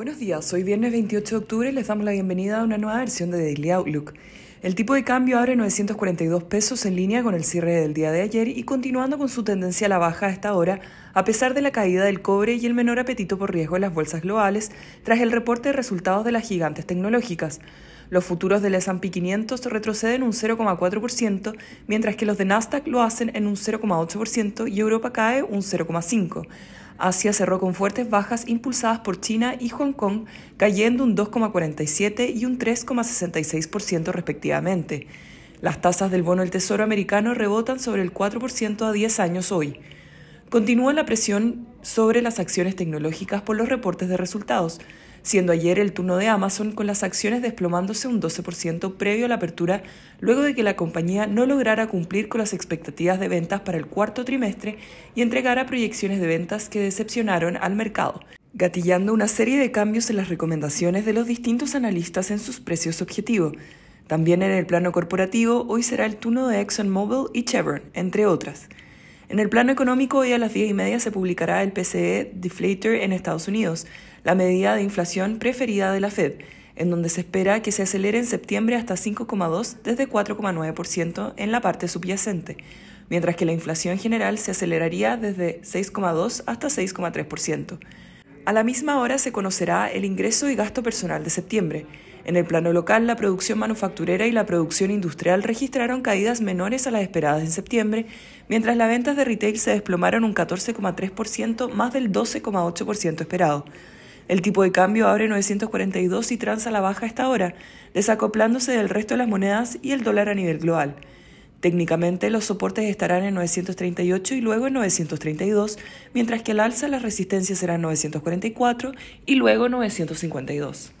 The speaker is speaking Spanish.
Buenos días, hoy viernes 28 de octubre les damos la bienvenida a una nueva versión de Daily Outlook. El tipo de cambio abre 942 pesos en línea con el cierre del día de ayer y continuando con su tendencia a la baja a esta hora, a pesar de la caída del cobre y el menor apetito por riesgo en las bolsas globales tras el reporte de resultados de las gigantes tecnológicas. Los futuros del S&P 500 retroceden un 0,4%, mientras que los de Nasdaq lo hacen en un 0,8% y Europa cae un 0,5%. Asia cerró con fuertes bajas impulsadas por China y Hong Kong, cayendo un 2,47 y un 3,66% respectivamente. Las tasas del bono del Tesoro americano rebotan sobre el 4% a 10 años hoy. Continúa la presión sobre las acciones tecnológicas por los reportes de resultados, siendo ayer el turno de Amazon con las acciones desplomándose un 12% previo a la apertura, luego de que la compañía no lograra cumplir con las expectativas de ventas para el cuarto trimestre y entregara proyecciones de ventas que decepcionaron al mercado, gatillando una serie de cambios en las recomendaciones de los distintos analistas en sus precios objetivo. También en el plano corporativo, hoy será el turno de ExxonMobil y Chevron, entre otras. En el plano económico, hoy a las 10 y media se publicará el PCE Deflator en Estados Unidos, la medida de inflación preferida de la Fed, en donde se espera que se acelere en septiembre hasta 5,2 desde 4,9% en la parte subyacente, mientras que la inflación general se aceleraría desde 6,2 hasta 6,3%. A la misma hora se conocerá el ingreso y gasto personal de septiembre. En el plano local, la producción manufacturera y la producción industrial registraron caídas menores a las esperadas en septiembre, mientras las ventas de retail se desplomaron un 14,3% más del 12,8% esperado. El tipo de cambio abre 942 y transa la baja a esta hora, desacoplándose del resto de las monedas y el dólar a nivel global. Técnicamente los soportes estarán en 938 y luego en 932, mientras que al alza las resistencias serán 944 y luego 952.